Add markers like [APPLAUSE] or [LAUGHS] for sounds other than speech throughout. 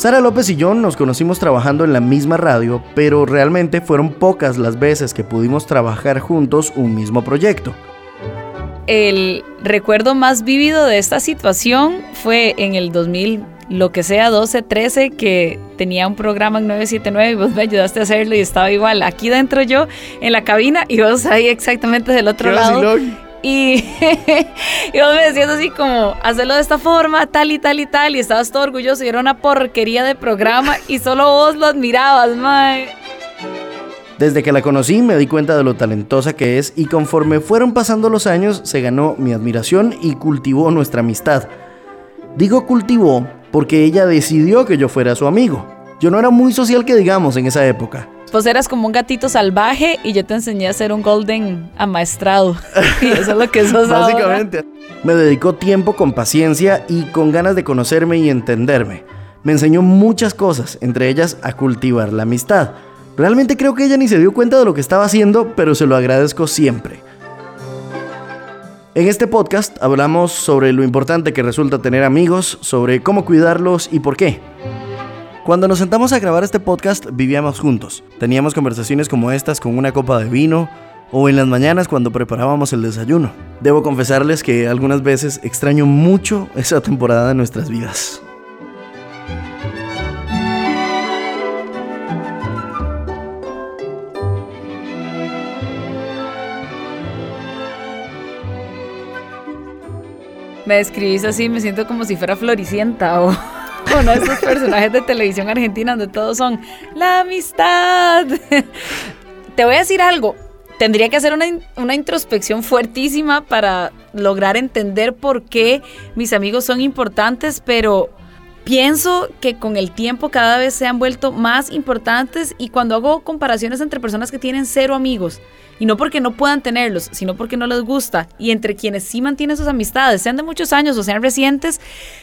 Sara López y yo nos conocimos trabajando en la misma radio, pero realmente fueron pocas las veces que pudimos trabajar juntos un mismo proyecto. El recuerdo más vívido de esta situación fue en el 2000, lo que sea 12, 13, que tenía un programa en 979 y vos me ayudaste a hacerlo y estaba igual aquí dentro yo en la cabina y vos ahí exactamente del otro lado. Y, [LAUGHS] y vos me decías así como, hacerlo de esta forma, tal y tal y tal, y estabas todo orgulloso y era una porquería de programa y solo vos lo admirabas, mae. Desde que la conocí me di cuenta de lo talentosa que es y conforme fueron pasando los años se ganó mi admiración y cultivó nuestra amistad. Digo cultivó porque ella decidió que yo fuera su amigo. Yo no era muy social que digamos en esa época. Pues eras como un gatito salvaje y yo te enseñé a ser un golden amaestrado. [LAUGHS] y eso es lo que sos Básicamente. Me dedicó tiempo con paciencia y con ganas de conocerme y entenderme. Me enseñó muchas cosas, entre ellas a cultivar la amistad. Realmente creo que ella ni se dio cuenta de lo que estaba haciendo, pero se lo agradezco siempre. En este podcast hablamos sobre lo importante que resulta tener amigos, sobre cómo cuidarlos y por qué. Cuando nos sentamos a grabar este podcast vivíamos juntos. Teníamos conversaciones como estas con una copa de vino o en las mañanas cuando preparábamos el desayuno. Debo confesarles que algunas veces extraño mucho esa temporada de nuestras vidas. Me describís así, me siento como si fuera Floricienta [LAUGHS] o uno de esos personajes de televisión argentina donde todos son la amistad. [LAUGHS] Te voy a decir algo. Tendría que hacer una, una, introspección fuertísima para lograr entender por qué mis amigos son importantes, pero pienso que con el tiempo cada vez se han vuelto más importantes y cuando hago comparaciones entre personas que tienen cero amigos, y no porque no puedan tenerlos, sino porque no les gusta. Y entre quienes sí mantienen sus amistades, sean de muchos años o sean recientes,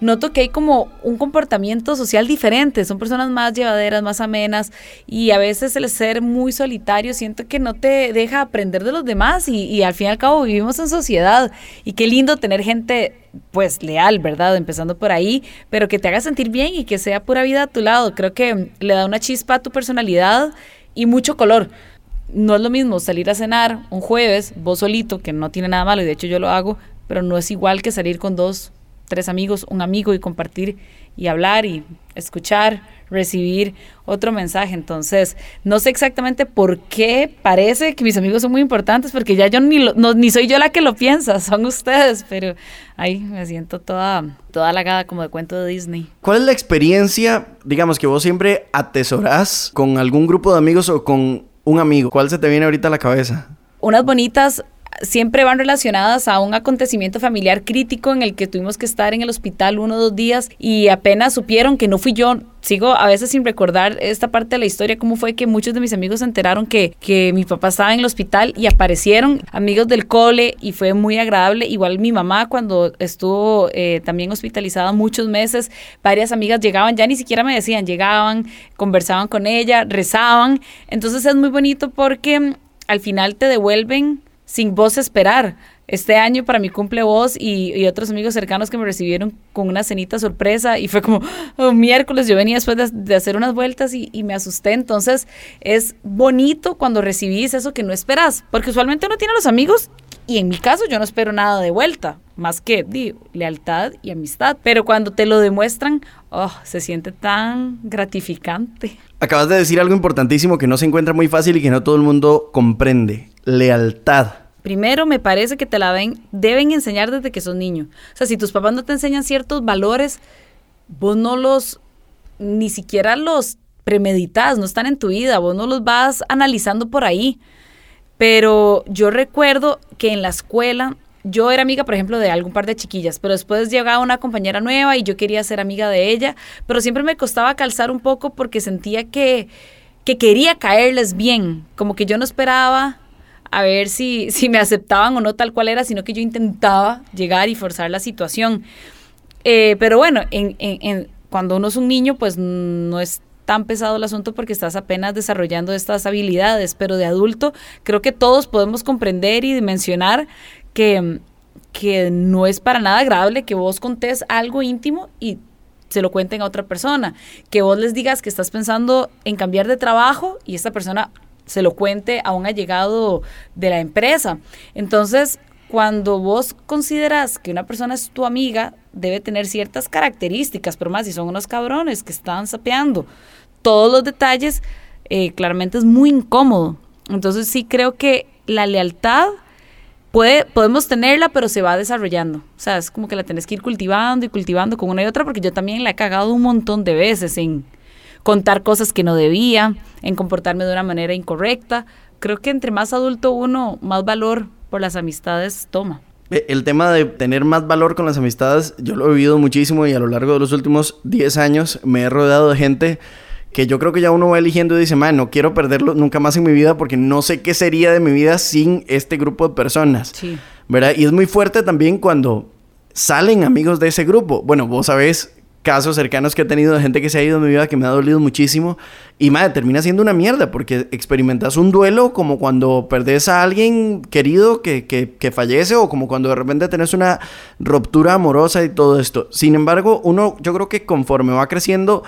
noto que hay como un comportamiento social diferente. Son personas más llevaderas, más amenas y a veces el ser muy solitario siento que no te deja aprender de los demás y, al fin y al cabo vivimos en sociedad y qué lindo tener gente pues leal, ¿verdad? Empezando por ahí, pero que te haga sentir bien y que sea pura vida a tu lado. Creo que le da una chispa a tu personalidad y mucho color no es lo mismo salir a cenar un jueves, vos solito, que no tiene nada malo, y de hecho yo lo hago, pero no es igual que salir con dos, tres amigos, un amigo y compartir y hablar y escuchar, recibir otro mensaje. Entonces, no sé exactamente por qué parece que mis amigos son muy importantes, porque ya yo ni, ni soy yo la que lo piensa, [LAUGHS] son ustedes, pero ahí me siento toda, toda halagada como de cuento de Disney. ¿Cuál es la experiencia, digamos, que vos siempre atesorás con algún grupo de amigos o con un amigo. ¿Cuál se te viene ahorita a la cabeza? Unas bonitas siempre van relacionadas a un acontecimiento familiar crítico en el que tuvimos que estar en el hospital uno o dos días y apenas supieron que no fui yo. Sigo a veces sin recordar esta parte de la historia, cómo fue que muchos de mis amigos se enteraron que, que mi papá estaba en el hospital y aparecieron amigos del cole y fue muy agradable. Igual mi mamá cuando estuvo eh, también hospitalizada muchos meses, varias amigas llegaban, ya ni siquiera me decían, llegaban, conversaban con ella, rezaban. Entonces es muy bonito porque mm, al final te devuelven sin vos esperar. Este año para mi cumple vos y, otros amigos cercanos que me recibieron con una cenita sorpresa y fue como [GASPS] oh, miércoles, yo venía después de, hacer unas vueltas y, me asusté. Entonces es bonito cuando recibís eso que no esperas, porque usualmente uno tiene los amigos y en mi caso yo no espero nada de vuelta, más que lealtad y amistad. Pero cuando te lo demuestran, oh, se siente tan gratificante. Acabas de decir algo importantísimo que no se encuentra muy fácil y que no todo el mundo comprende lealtad. Primero, me parece que te la ven, deben enseñar desde que sos niño. O sea, si tus papás no te enseñan ciertos valores, vos no los, ni siquiera los premeditas, no están en tu vida, vos no los vas analizando por ahí. Pero yo recuerdo que en la escuela yo era amiga, por ejemplo, de algún par de chiquillas, pero después llegaba una compañera nueva y yo quería ser amiga de ella, pero siempre me costaba calzar un poco porque sentía que, que quería caerles bien, como que yo no esperaba a ver si, si me aceptaban o no tal cual era, sino que yo intentaba llegar y forzar la situación. Eh, pero bueno, en, en, cuando uno es un niño, pues no es tan pesado el asunto porque estás apenas desarrollando estas habilidades, pero de adulto creo que todos podemos comprender y dimensionar que, que no es para nada agradable que vos contés algo íntimo y se lo cuenten a otra persona, que vos les digas que estás pensando en cambiar de trabajo y esta persona se lo cuente a un allegado de la empresa. Entonces, cuando vos consideras que una persona es tu amiga, debe tener ciertas características, pero más si son unos cabrones que están sapeando todos los detalles, eh, claramente es muy incómodo. Entonces sí creo que la lealtad puede, podemos tenerla, pero se va desarrollando. O sea, es como que la tenés que ir cultivando y cultivando con una y otra, porque yo también la he cagado un montón de veces en contar cosas que no debía, en comportarme de una manera incorrecta. Creo que entre más adulto uno, más valor por las amistades toma. Eh, el tema de tener más valor con las amistades, yo lo he vivido muchísimo y a lo largo de los últimos 10 años me he rodeado de gente que yo creo que ya uno va eligiendo y dice, man, no quiero perderlo nunca más en mi vida porque no sé qué sería de mi vida sin este grupo de personas. Sí. ¿Verdad? Y es muy fuerte también cuando salen amigos de ese grupo. Bueno, vos sabés casos cercanos que he tenido de gente que se ha ido en mi vida que me ha dolido muchísimo. Y madre, termina siendo una mierda porque experimentas un duelo como cuando perdés a alguien querido que, que, que, fallece o como cuando de repente tenés una ruptura amorosa y todo esto. Sin embargo, uno, yo creo que conforme va creciendo,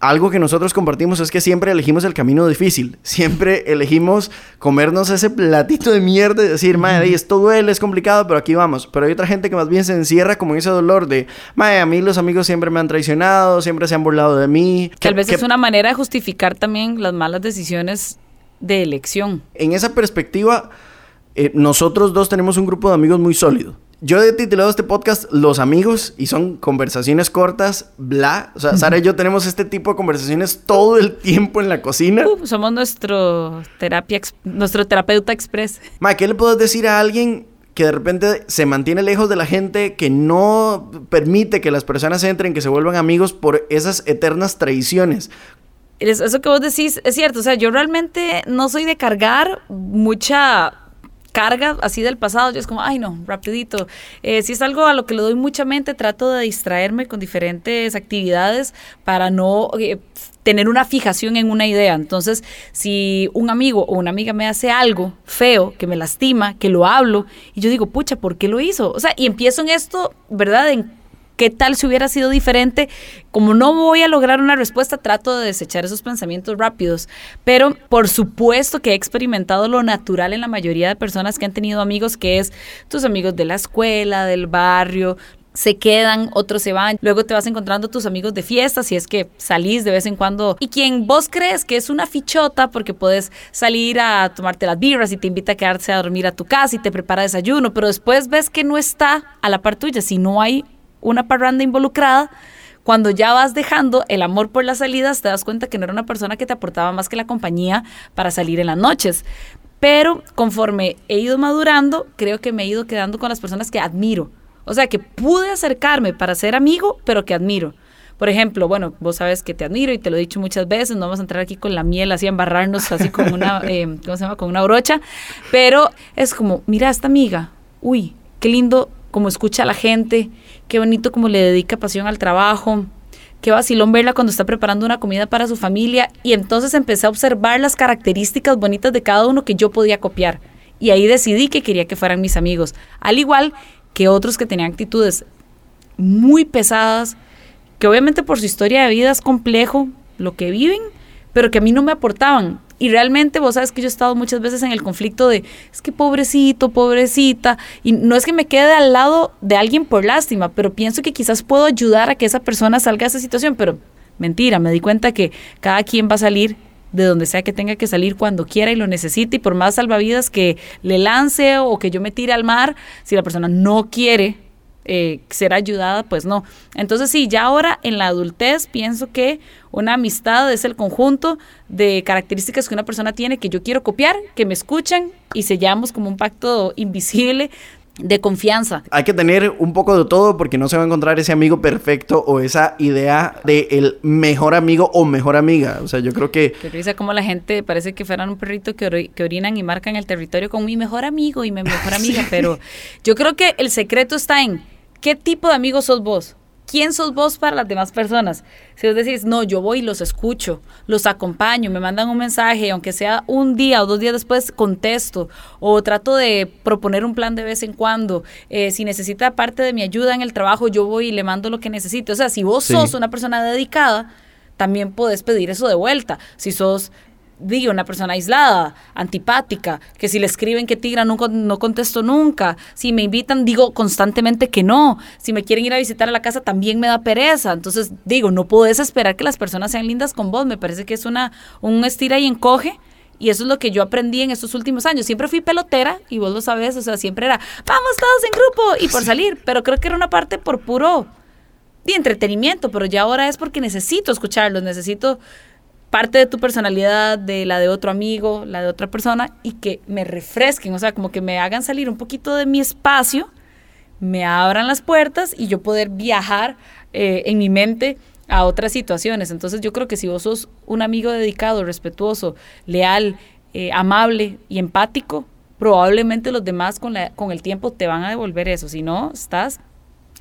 algo que nosotros compartimos es que siempre elegimos el camino difícil. Siempre elegimos comernos ese platito de mierda y decir, madre, esto duele, es complicado, pero aquí vamos. Pero hay otra gente que más bien se encierra como ese dolor de, madre, a mí los amigos siempre me han traicionado, siempre se han burlado de mí. Tal vez es una manera de justificar también las malas decisiones de elección. En esa perspectiva, eh, nosotros dos tenemos un grupo de amigos muy sólido. Yo he titulado este podcast Los amigos y son conversaciones cortas, bla. O sea, Sara y yo tenemos este tipo de conversaciones todo el tiempo en la cocina. Uh, somos nuestro, terapia, nuestro terapeuta express. Ma, ¿qué le puedes decir a alguien que de repente se mantiene lejos de la gente, que no permite que las personas entren, que se vuelvan amigos por esas eternas traiciones? Eso que vos decís es cierto. O sea, yo realmente no soy de cargar mucha carga así del pasado, yo es como, ay no, rapidito. Eh, si es algo a lo que le doy mucha mente, trato de distraerme con diferentes actividades para no eh, tener una fijación en una idea. Entonces, si un amigo o una amiga me hace algo feo, que me lastima, que lo hablo, y yo digo, pucha, ¿por qué lo hizo? O sea, y empiezo en esto, ¿verdad? ¿Qué tal si hubiera sido diferente? Como no voy a lograr una respuesta, trato de desechar esos pensamientos rápidos. Pero por supuesto que he experimentado lo natural en la mayoría de personas que han tenido amigos, que es tus amigos de la escuela, del barrio, se quedan, otros se van. Luego te vas encontrando tus amigos de fiesta, si es que salís de vez en cuando. Y quien vos crees que es una fichota, porque puedes salir a tomarte las birras y te invita a quedarse a dormir a tu casa y te prepara desayuno, pero después ves que no está a la par tuya, si no hay una parranda involucrada, cuando ya vas dejando el amor por las salidas, te das cuenta que no era una persona que te aportaba más que la compañía para salir en las noches. Pero conforme he ido madurando, creo que me he ido quedando con las personas que admiro. O sea, que pude acercarme para ser amigo, pero que admiro. Por ejemplo, bueno, vos sabes que te admiro y te lo he dicho muchas veces, no vamos a entrar aquí con la miel así a embarrarnos así con una, [LAUGHS] eh, ¿cómo se llama? Con una brocha, pero es como, mira esta amiga, uy, qué lindo como escucha a la gente, qué bonito como le dedica pasión al trabajo, qué vacilón verla cuando está preparando una comida para su familia y entonces empecé a observar las características bonitas de cada uno que yo podía copiar y ahí decidí que quería que fueran mis amigos, al igual que otros que tenían actitudes muy pesadas, que obviamente por su historia de vida es complejo lo que viven, pero que a mí no me aportaban. Y realmente vos sabes que yo he estado muchas veces en el conflicto de, es que pobrecito, pobrecita, y no es que me quede al lado de alguien por lástima, pero pienso que quizás puedo ayudar a que esa persona salga de esa situación, pero mentira, me di cuenta que cada quien va a salir de donde sea que tenga que salir cuando quiera y lo necesite, y por más salvavidas que le lance o que yo me tire al mar, si la persona no quiere eh, ser ayudada, pues no. Entonces sí, ya ahora en la adultez pienso que una amistad es el conjunto de características que una persona tiene que yo quiero copiar, que me escuchan y sellamos como un pacto invisible de confianza. Hay que tener un poco de todo porque no se va a encontrar ese amigo perfecto o esa idea de el mejor amigo o mejor amiga. O sea, yo creo que... Qué risa como la gente parece que fueran un perrito que, que orinan y marcan el territorio con mi mejor amigo y mi mejor [LAUGHS] amiga, pero yo creo que el secreto está en ¿Qué tipo de amigo sos vos? quién sos vos para las demás personas. Si vos decís, no, yo voy y los escucho, los acompaño, me mandan un mensaje, aunque sea un día o dos días después, contesto, o trato de proponer un plan de vez en cuando. Eh, si necesita parte de mi ayuda en el trabajo, yo voy y le mando lo que necesite. O sea, si vos sos una persona dedicada, también podés pedir eso de vuelta. Si sos digo, una persona aislada, antipática, que si le escriben que tigra no, no contesto nunca, si me invitan digo constantemente que no, si me quieren ir a visitar a la casa también me da pereza, entonces digo, no puedes esperar que las personas sean lindas con vos, me parece que es una, un estira y encoge. Y eso es lo que yo aprendí en estos últimos años. Siempre fui pelotera y vos lo sabes, o sea, siempre era, vamos todos en grupo y por salir, pero creo que era una parte por puro de entretenimiento, pero ya ahora es porque necesito escucharlos, necesito parte de tu personalidad, de la de otro amigo, la de otra persona, y que me refresquen, o sea, como que me hagan salir un poquito de mi espacio, me abran las puertas y yo poder viajar eh, en mi mente a otras situaciones. Entonces yo creo que si vos sos un amigo dedicado, respetuoso, leal, eh, amable y empático, probablemente los demás con, la, con el tiempo te van a devolver eso. Si no, estás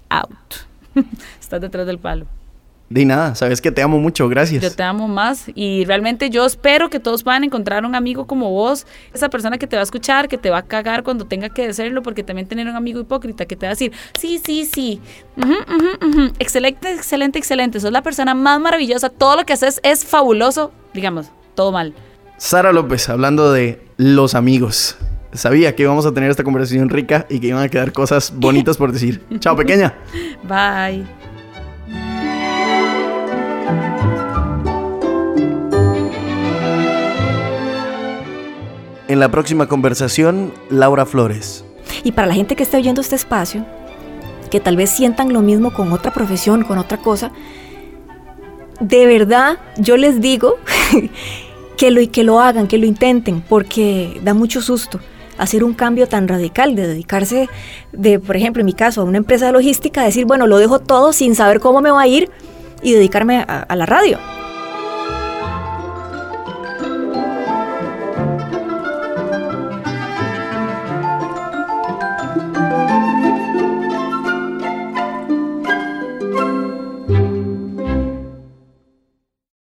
out. [LAUGHS] estás detrás del palo. De nada, sabes que te amo mucho, gracias. Yo te amo más y realmente yo espero que todos puedan encontrar un amigo como vos, esa persona que te va a escuchar, que te va a cagar cuando tenga que decirlo, porque también tener un amigo hipócrita que te va a decir, sí, sí, sí, excelente, excelente, excelente, sos la persona más maravillosa, todo lo que haces es fabuloso, digamos, todo mal. Sara López, hablando de los amigos. Sabía que íbamos a tener esta conversación rica y que iban a quedar cosas bonitas por decir. [LAUGHS] Chao, pequeña. Bye. En la próxima conversación, Laura Flores. Y para la gente que esté oyendo este espacio, que tal vez sientan lo mismo con otra profesión, con otra cosa, de verdad yo les digo [LAUGHS] que lo, que lo hagan, que lo intenten, porque da mucho susto hacer un cambio tan radical, de dedicarse, de, por ejemplo, en mi caso, a una empresa de logística, decir, bueno, lo dejo todo sin saber cómo me va a ir y dedicarme a la radio.